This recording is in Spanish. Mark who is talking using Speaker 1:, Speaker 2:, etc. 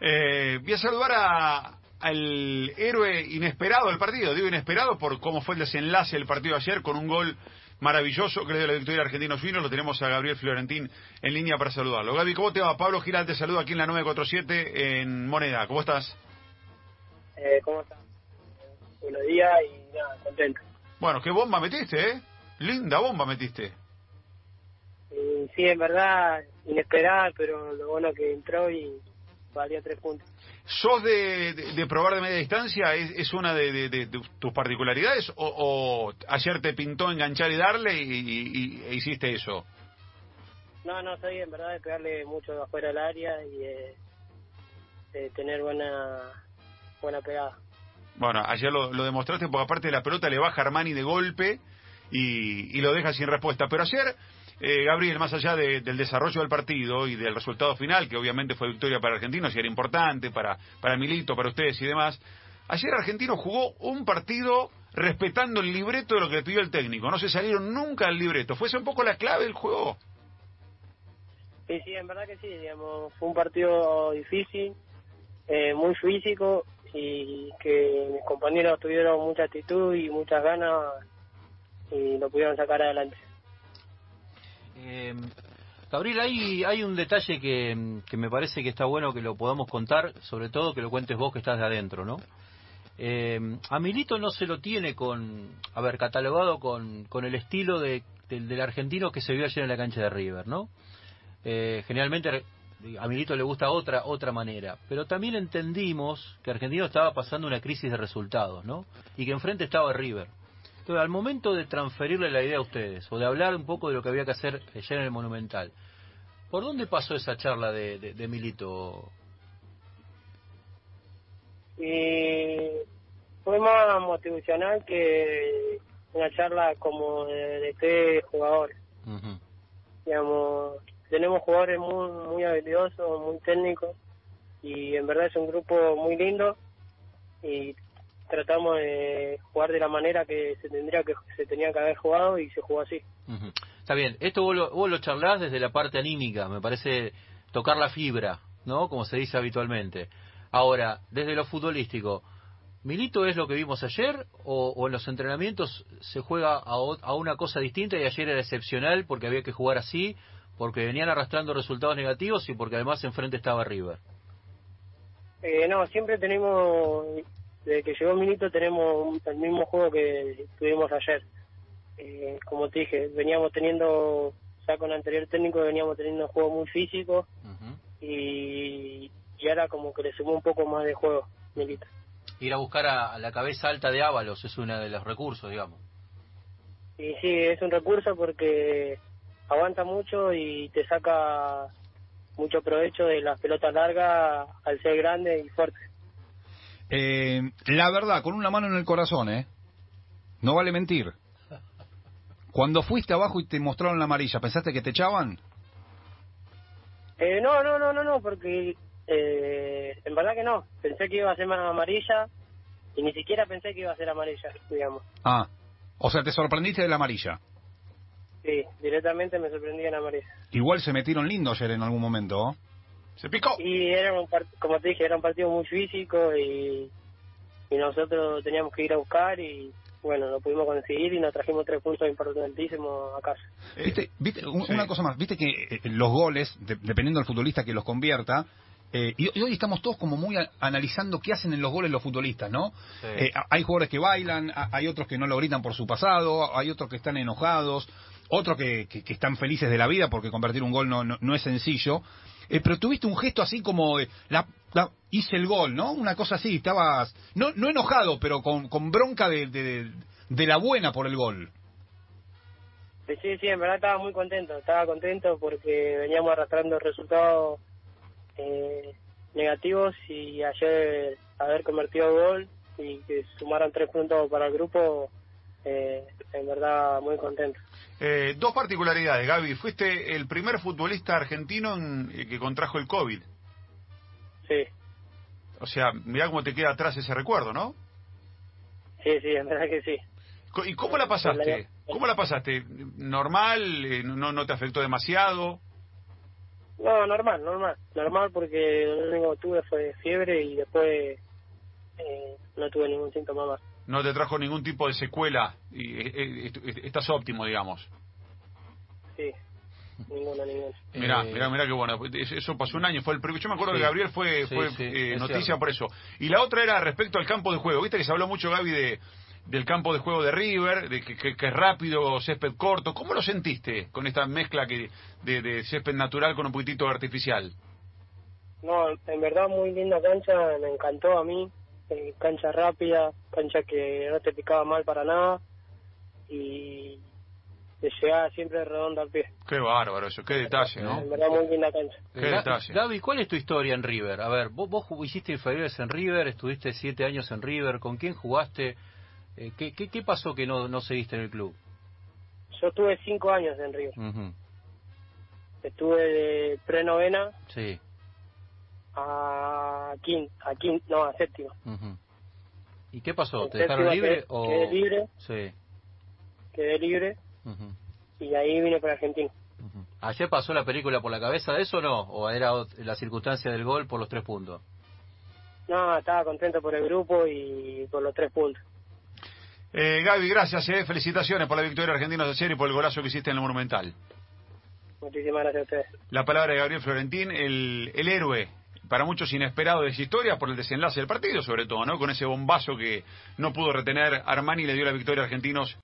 Speaker 1: Eh, voy a saludar a, al héroe inesperado del partido. Digo inesperado por cómo fue el desenlace del partido ayer con un gol maravilloso que dio la victoria a Argentinos. Lo tenemos a Gabriel Florentín en línea para saludarlo. Gaby, ¿cómo te va? Pablo Giral te saluda aquí en la 947 en Moneda. ¿Cómo estás?
Speaker 2: Eh, ¿Cómo estás? Buenos días y nada, contento.
Speaker 1: Bueno, qué bomba metiste, ¿eh? Linda bomba metiste.
Speaker 2: Sí, en verdad, inesperada, pero lo bueno que entró y valía tres puntos.
Speaker 1: ¿Sos de, de, de probar de media distancia? ¿Es, es una de, de- tus particularidades? O, ¿O ayer te pintó enganchar y darle y, y- y- e hiciste eso?
Speaker 2: No, no, soy en verdad de pegarle mucho afuera del área y eh, de tener buena buena pegada.
Speaker 1: Bueno, ayer lo, lo demostraste porque aparte de la pelota le baja Armani de golpe y, y lo deja sin respuesta. Pero ayer, eh, Gabriel, más allá de- del desarrollo del partido y del resultado final, que obviamente fue victoria para Argentinos y era importante para, para Milito, para ustedes y demás, ayer Argentino jugó un partido respetando el libreto de lo que le pidió el técnico. No se salieron nunca del libreto. ¿Fue un poco la clave del juego?
Speaker 2: Sí, sí, en verdad que sí, digamos, fue un partido difícil, eh, muy físico y que mis compañeros tuvieron mucha actitud y muchas ganas y lo pudieron sacar adelante.
Speaker 3: Eh, Gabriel, hay, hay un detalle que, me parece que está bueno que lo podamos contar, sobre todo que lo cuentes vos que estás de adentro, ¿no? Eh, a Milito no se lo tiene con, a ver, catalogado con, con el estilo de, del, del argentino que se vio ayer en la cancha de River, ¿no? Eh, generalmente a Milito le gusta otra otra manera, pero también entendimos que Argentino estaba pasando una crisis de resultados, ¿no? Y que enfrente estaba River. Entonces, al momento de transferirle la idea a ustedes, o de hablar un poco de lo que había que hacer ayer en el Monumental, ¿por dónde pasó esa charla de, de, de Milito?
Speaker 2: Y fue más motivacional que una charla como de, de qué jugadores. Digamos, tenemos jugadores muy, muy habilidosos, muy técnicos y en verdad es un grupo muy lindo y tratamos de jugar de la manera que se tendría que se tenía que haber jugado y se jugó así.
Speaker 3: Está bien, esto vos lo, vos lo charlás desde la parte anímica, me parece tocar la fibra, ¿no? Como se dice habitualmente. Ahora, desde lo futbolístico, ¿Milito es lo que vimos ayer o, o en los entrenamientos se juega a, a una cosa distinta y ayer era excepcional porque había que jugar así, porque venían arrastrando resultados negativos y porque además enfrente estaba River?
Speaker 2: Eh, no, siempre tenemos, desde que llegó Milito tenemos el mismo juego que tuvimos ayer. Eh, como te dije, veníamos teniendo, ya con el anterior técnico veníamos teniendo un juego muy físico y, y ahora como que le sumó un poco más de juego Milito.
Speaker 3: Ir a buscar a, a la cabeza alta de Ábalos es uno de los recursos, digamos.
Speaker 2: Y sí, es un recurso porque aguanta mucho y te saca mucho provecho de las pelotas largas al ser grande y fuerte.
Speaker 4: Eh, la verdad, con una mano en el corazón, ¿eh? No vale mentir. Cuando fuiste abajo y te mostraron la amarilla, ¿pensaste que te echaban?
Speaker 2: Eh, no, no, no, no, no, porque eh, en verdad que no. Pensé que iba a ser más amarilla y ni siquiera pensé que iba a ser amarilla, digamos.
Speaker 4: Ah, o sea, te sorprendiste de la amarilla.
Speaker 2: Sí, directamente me sorprendí en amarilla.
Speaker 4: Igual se metieron lindo ayer en algún momento, ¿oh?
Speaker 1: Se picó.
Speaker 2: Y era un part- como te dije, era un partido muy físico y, y nosotros teníamos que ir a buscar y bueno, lo pudimos conseguir y nos trajimos tres puntos importantísimos a casa.
Speaker 1: Eh,
Speaker 4: ¿Viste, viste un-
Speaker 1: sí.
Speaker 4: una cosa más, viste que eh, los goles, de- dependiendo del futbolista que los convierta, eh, y, y hoy estamos todos como muy a- analizando qué hacen en los goles los futbolistas, ¿no?
Speaker 3: Sí.
Speaker 4: Eh, hay jugadores que bailan, a- hay otros que no lo gritan por su pasado, hay otros que están enojados, otros que, que- están felices de la vida porque convertir un gol no, no, no es sencillo. Eh, pero tuviste un gesto así como de, la, hice el gol, ¿no? Una cosa así, estabas, no, no enojado, pero con, con bronca de, de, la buena por el gol.
Speaker 2: Sí, sí, sí, en verdad estaba muy contento, estaba contento porque veníamos arrastrando resultados eh, negativos y ayer haber convertido gol y que sumaran tres puntos para el grupo, eh, en verdad muy contento.
Speaker 1: Eh, dos particularidades, Gaby. Fuiste el primer futbolista argentino en- eh, que contrajo el COVID.
Speaker 2: Sí,
Speaker 1: O sea, mirá cómo te queda atrás ese recuerdo, ¿no?
Speaker 2: sí, sí, en verdad que sí.
Speaker 1: ¿Y cómo la pasaste? ¿Cómo la pasaste? ¿Normal? Eh, ¿No, no te afectó demasiado?
Speaker 2: No, normal, normal. Normal porque lo único que tuve fue fiebre y después eh, no tuve ningún síntoma más.
Speaker 1: No te trajo ningún tipo de secuela y eh, eh, est- estás óptimo, digamos.
Speaker 2: Sí, ninguna, ninguna.
Speaker 1: Mirá,
Speaker 3: Eh,
Speaker 1: mirá, mirá qué bueno. Eso pasó un año, fue el primero. Yo me acuerdo
Speaker 3: Sí.
Speaker 1: que Gabriel fue,
Speaker 3: Sí,
Speaker 1: fue
Speaker 3: sí,
Speaker 1: eh, noticia
Speaker 3: cierto.
Speaker 1: por eso. Y la otra era respecto al campo de juego. Viste que se habló mucho, Gaby, de, del campo de juego de River, de que, que- que es rápido, césped corto. ¿Cómo lo sentiste con esta mezcla que de, de césped natural con un poquitito artificial?
Speaker 2: No, en verdad muy linda cancha, me encantó a mí. Eh, cancha rápida, cancha que no te picaba mal para nada y te llegaba siempre redondo al pie.
Speaker 1: Qué bárbaro eso, qué detalle, ¿no?
Speaker 2: En verdad muy linda cancha.
Speaker 1: Qué detalle.
Speaker 3: Gaby, ¿cuál es tu historia en River? A ver, vos, vos hiciste inferiores en River, estuviste siete años en River, ¿con quién jugaste? Eh, ¿qué, qué, qué pasó que no, no seguiste en el club?
Speaker 2: Yo estuve cinco años en.
Speaker 3: Ujú,
Speaker 2: Estuve de pre-novena
Speaker 3: Sí.
Speaker 2: a quinta, a quin, no, a séptima.
Speaker 3: ujú. ¿Y qué pasó?
Speaker 2: En
Speaker 3: ¿Te dejaron libre
Speaker 2: quedé-
Speaker 3: o...?
Speaker 2: Quedé libre,
Speaker 3: Sí.
Speaker 2: quedé libre y ahí vine para Argentina.
Speaker 3: ¿Ayer pasó la película por la cabeza de eso o no? ¿O era la circunstancia del gol por los tres puntos?
Speaker 2: No, estaba contento por el grupo y por los tres puntos.
Speaker 1: Eh, Gaby, gracias, eh. felicitaciones por la victoria argentina de ayer y por el golazo que hiciste en el Monumental.
Speaker 2: Muchísimas gracias a ustedes.
Speaker 1: La palabra de Gabriel Florentín, el, el héroe, para muchos inesperado de esa historia por el desenlace del partido, sobre todo, ¿no? Con ese bombazo que no pudo retener Armani y le dio la victoria a Argentinos